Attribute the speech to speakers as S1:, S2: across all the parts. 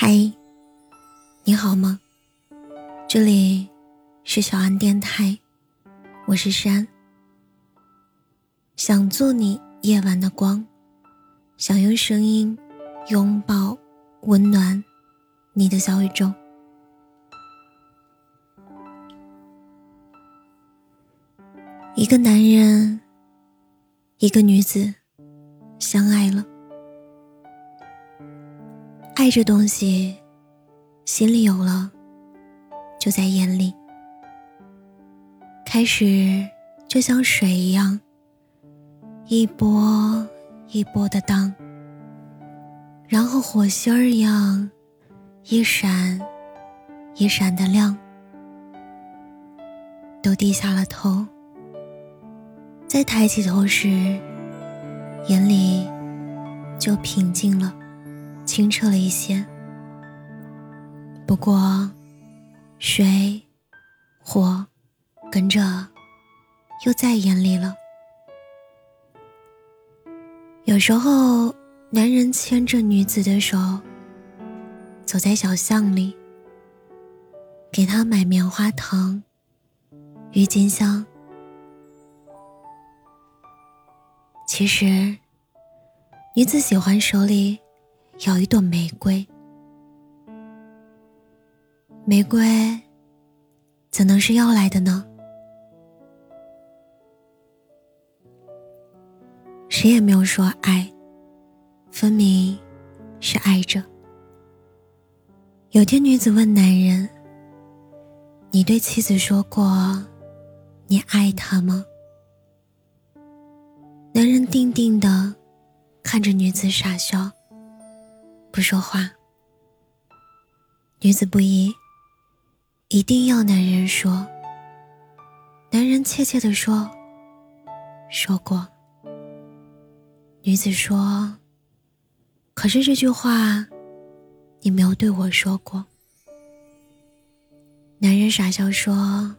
S1: 嗨，你好吗？这里是小安电台，我是山。想做你夜晚的光，想用声音拥抱温暖你的小宇宙。一个男人，一个女子，相爱了。这东西，心里有了，就在眼里。开始就像水一样，一波一波的荡，然后火星儿一样，一闪一闪的亮，都低下了头。再抬起头时，眼里就平静了。清澈了一些，不过，水、火跟着又在眼里了。有时候，男人牵着女子的手，走在小巷里，给她买棉花糖、郁金香。其实，女子喜欢手里。有一朵玫瑰，玫瑰怎能是要来的呢？谁也没有说爱，分明是爱着。有天，女子问男人：“你对妻子说过你爱她吗？”男人定定的看着女子傻笑。不说话。女子不依，一定要男人说。男人怯怯的说：“说过。”女子说：“可是这句话，你没有对我说过。”男人傻笑说：“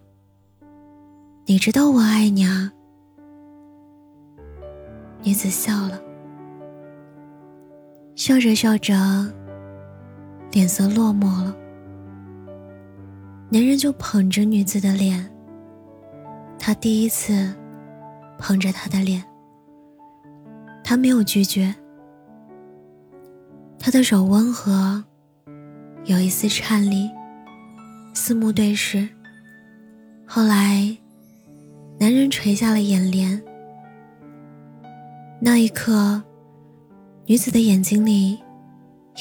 S1: 你知道我爱你啊。”女子笑了。笑着笑着，脸色落寞了。男人就捧着女子的脸，他第一次捧着她的脸，他没有拒绝。他的手温和，有一丝颤栗，四目对视。后来，男人垂下了眼帘，那一刻。女子的眼睛里，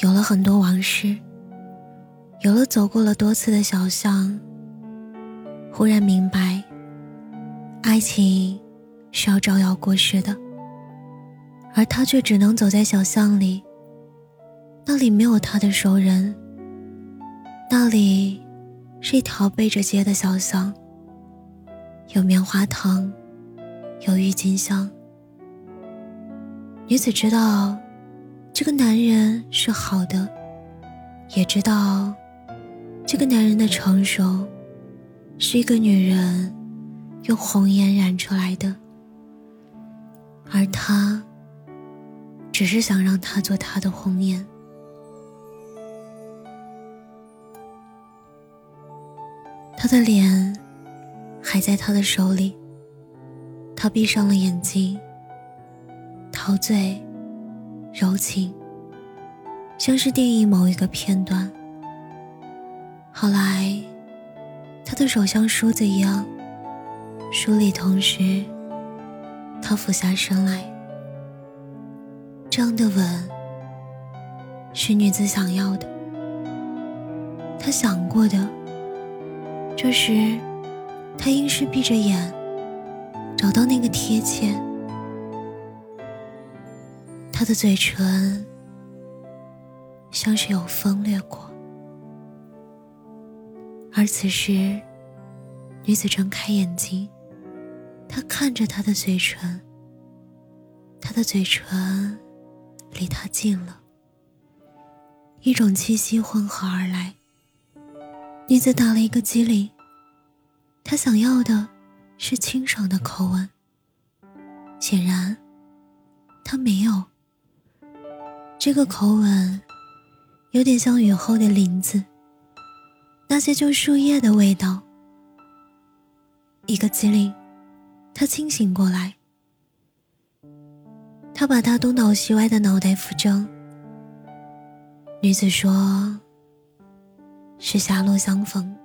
S1: 有了很多往事，有了走过了多次的小巷。忽然明白，爱情是要招摇过市的，而他却只能走在小巷里。那里没有他的熟人，那里是一条背着街的小巷，有棉花糖，有郁金香。女子知道。这个男人是好的，也知道这个男人的成熟是一个女人用红颜染出来的，而他只是想让他做他的红颜。他的脸还在他的手里，他闭上了眼睛，陶醉。柔情，像是电影某一个片段。后来，他的手像梳子一样梳理，同时，他俯下身来。这样的吻，是女子想要的。他想过的。这时，他应是闭着眼，找到那个贴切。他的嘴唇像是有风掠过，而此时，女子睁开眼睛，她看着他的嘴唇，他的嘴唇离她近了，一种气息混合而来。女子打了一个激灵，她想要的是清爽的口吻，显然，他没有。这个口吻，有点像雨后的林子，那些旧树叶的味道。一个机灵，他清醒过来，他把他东倒西歪的脑袋扶正。女子说：“是狭路相逢，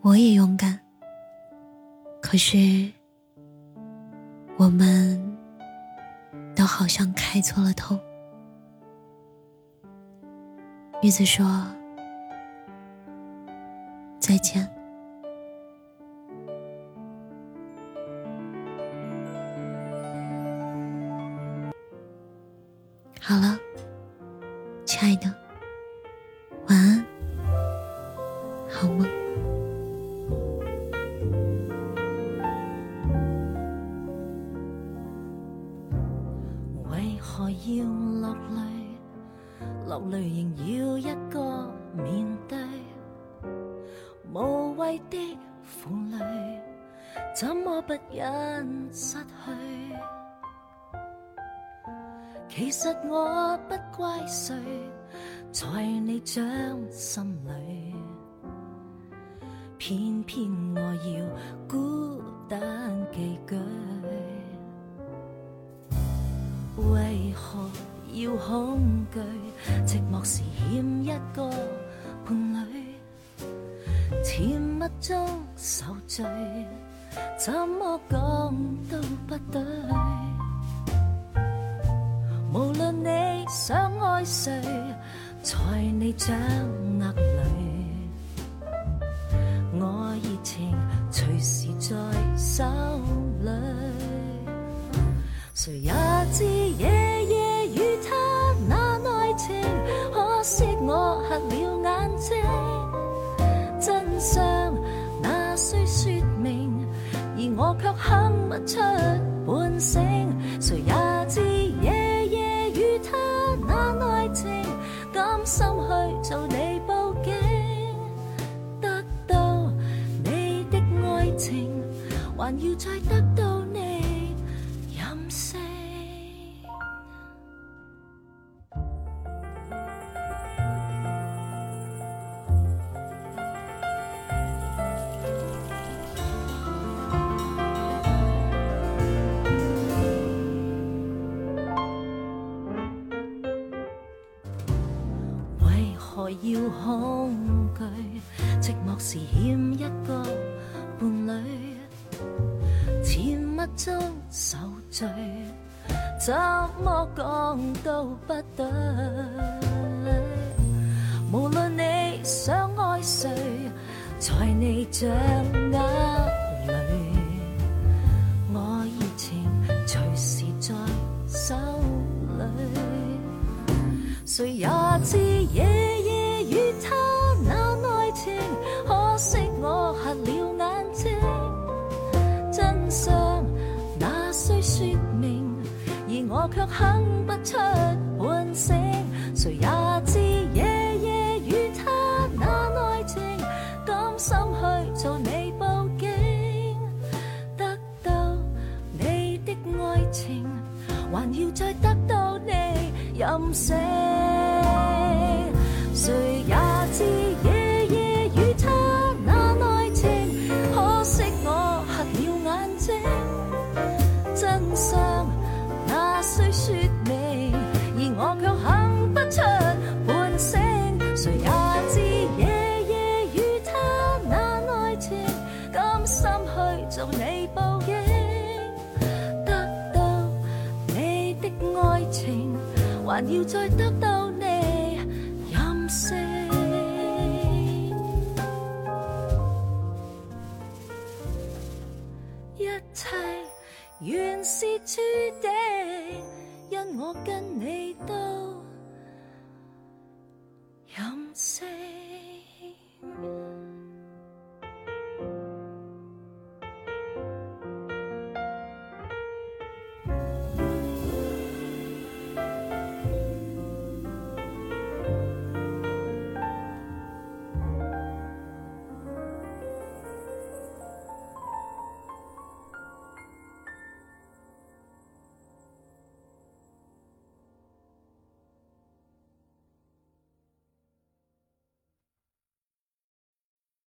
S1: 我也勇敢。可是，我们都好像开错了头。”女子说：“再见。”好了，亲爱的，
S2: 落泪仍要一个面对，无谓的负累，怎么不忍失去？其实我不怪谁，在你掌心里，偏偏我要孤单寄居。为何？要恐惧，寂寞时欠一个伴侣，甜蜜中受罪，怎么讲都不对。无论你想爱谁，在你掌握里，我热情随时在手里，谁也哼不出半声。谁也知夜夜与他那爱情，甘心去做你报警，得到你的爱情，还要再得恐惧，寂寞时欠一个伴侣，甜蜜中受罪，怎么讲都不对。无论你想爱谁，在你掌握里，我热情随时在手里，谁也出半醒，谁也知夜夜与他那爱情，甘心去做你报警，得到你的爱情，还要再得到你任性，报应，得到你的爱情，还要再得到你任性。一切原是注定。